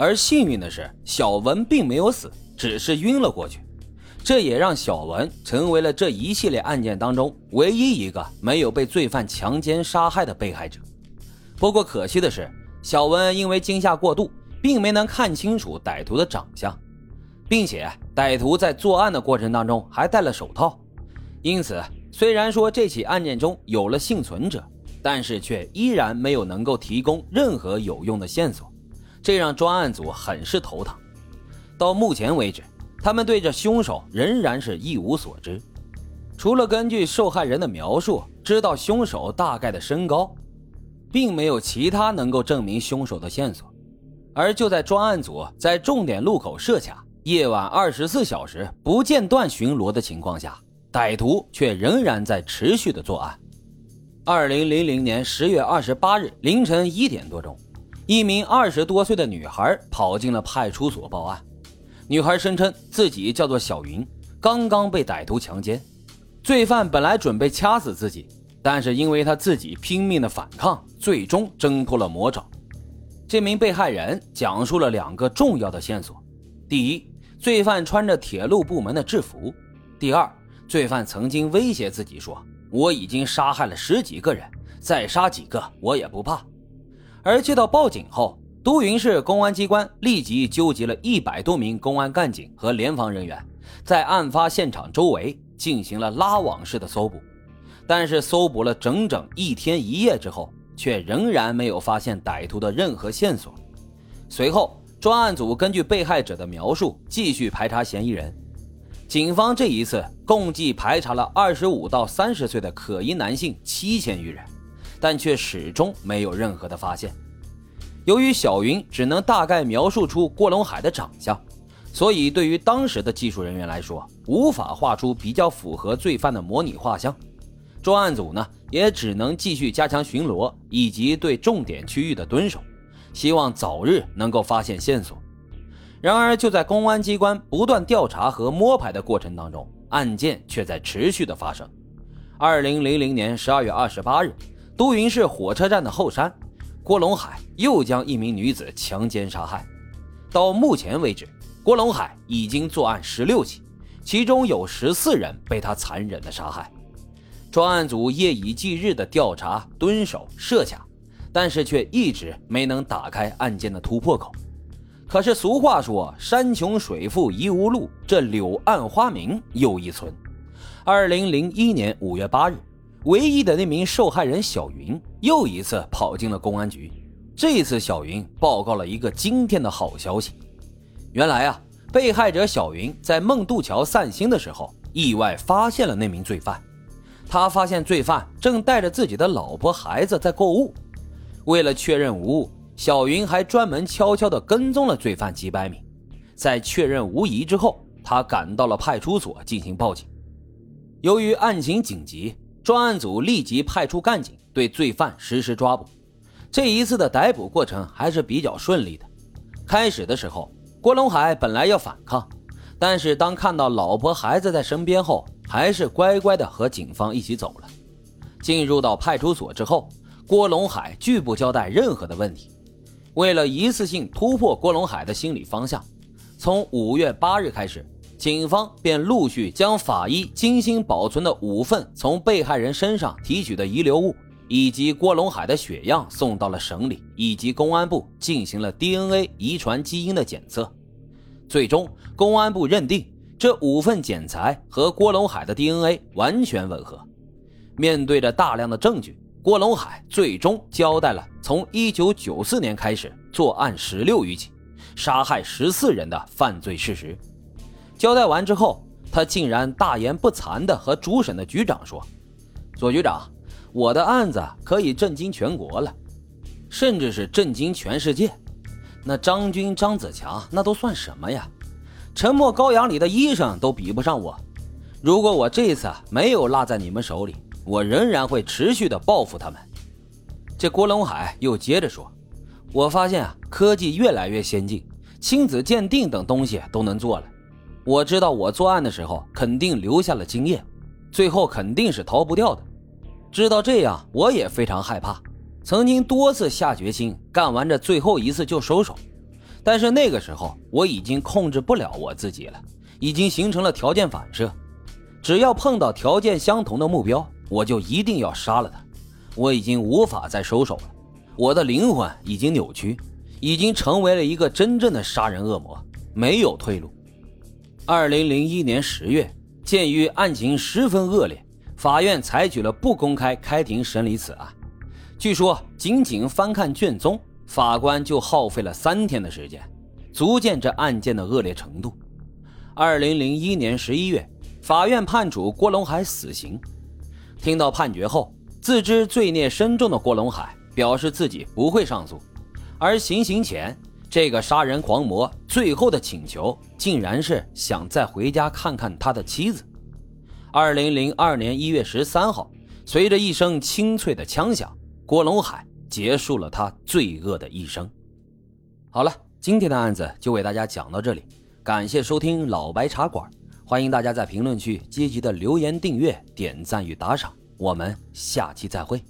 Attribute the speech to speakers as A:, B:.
A: 而幸运的是，小文并没有死，只是晕了过去。这也让小文成为了这一系列案件当中唯一一个没有被罪犯强奸杀害的被害者。不过可惜的是，小文因为惊吓过度，并没能看清楚歹徒的长相，并且歹徒在作案的过程当中还戴了手套，因此虽然说这起案件中有了幸存者。但是却依然没有能够提供任何有用的线索，这让专案组很是头疼。到目前为止，他们对这凶手仍然是一无所知，除了根据受害人的描述知道凶手大概的身高，并没有其他能够证明凶手的线索。而就在专案组在重点路口设卡、夜晚二十四小时不间断巡逻的情况下，歹徒却仍然在持续的作案。二零零零年十月二十八日凌晨一点多钟，一名二十多岁的女孩跑进了派出所报案。女孩声称自己叫做小云，刚刚被歹徒强奸。罪犯本来准备掐死自己，但是因为他自己拼命的反抗，最终挣脱了魔爪。这名被害人讲述了两个重要的线索：第一，罪犯穿着铁路部门的制服；第二，罪犯曾经威胁自己说。我已经杀害了十几个人，再杀几个我也不怕。而接到报警后，都匀市公安机关立即纠集了一百多名公安干警和联防人员，在案发现场周围进行了拉网式的搜捕。但是搜捕了整整一天一夜之后，却仍然没有发现歹徒的任何线索。随后，专案组根据被害者的描述继续排查嫌疑人。警方这一次共计排查了二十五到三十岁的可疑男性七千余人，但却始终没有任何的发现。由于小云只能大概描述出郭龙海的长相，所以对于当时的技术人员来说，无法画出比较符合罪犯的模拟画像。专案组呢，也只能继续加强巡逻以及对重点区域的蹲守，希望早日能够发现线索。然而，就在公安机关不断调查和摸排的过程当中，案件却在持续的发生。二零零零年十二月二十八日，都匀市火车站的后山，郭龙海又将一名女子强奸杀害。到目前为止，郭龙海已经作案十六起，其中有十四人被他残忍的杀害。专案组夜以继日的调查、蹲守、设卡，但是却一直没能打开案件的突破口。可是俗话说“山穷水复疑无路”，这柳暗花明又一村。二零零一年五月八日，唯一的那名受害人小云又一次跑进了公安局。这次小云报告了一个惊天的好消息：原来啊，被害者小云在孟渡桥散心的时候，意外发现了那名罪犯。他发现罪犯正带着自己的老婆孩子在购物，为了确认无误。小云还专门悄悄地跟踪了罪犯几百米，在确认无疑之后，他赶到了派出所进行报警。由于案情紧急，专案组立即派出干警对罪犯实施抓捕。这一次的逮捕过程还是比较顺利的。开始的时候，郭龙海本来要反抗，但是当看到老婆孩子在身边后，还是乖乖的和警方一起走了。进入到派出所之后，郭龙海拒不交代任何的问题。为了一次性突破郭龙海的心理方向，从五月八日开始，警方便陆续将法医精心保存的五份从被害人身上提取的遗留物，以及郭龙海的血样送到了省里以及公安部进行了 DNA 遗传基因的检测。最终，公安部认定这五份检材和郭龙海的 DNA 完全吻合。面对着大量的证据。郭龙海最终交代了从1994年开始作案十六余起，杀害十四人的犯罪事实。交代完之后，他竟然大言不惭地和主审的局长说：“左局长，我的案子可以震惊全国了，甚至是震惊全世界。那张军、张子强那都算什么呀？沉默羔羊里的医生都比不上我。如果我这一次没有落在你们手里。”我仍然会持续的报复他们。这郭龙海又接着说：“我发现啊，科技越来越先进，亲子鉴定等东西都能做了。我知道我作案的时候肯定留下了经验，最后肯定是逃不掉的。知道这样，我也非常害怕。曾经多次下决心干完这最后一次就收手，但是那个时候我已经控制不了我自己了，已经形成了条件反射，只要碰到条件相同的目标，我就一定要杀了他。我已经无法再收手了，我的灵魂已经扭曲，已经成为了一个真正的杀人恶魔，没有退路。二零零一年十月，鉴于案情十分恶劣，法院采取了不公开开庭审理此案。据说，仅仅翻看卷宗。法官就耗费了三天的时间，足见这案件的恶劣程度。二零零一年十一月，法院判处郭龙海死刑。听到判决后，自知罪孽深重的郭龙海表示自己不会上诉。而行刑前，这个杀人狂魔最后的请求，竟然是想再回家看看他的妻子。二零零二年一月十三号，随着一声清脆的枪响，郭龙海。结束了他罪恶的一生。好了，今天的案子就为大家讲到这里，感谢收听老白茶馆，欢迎大家在评论区积极的留言、订阅、点赞与打赏，我们下期再会。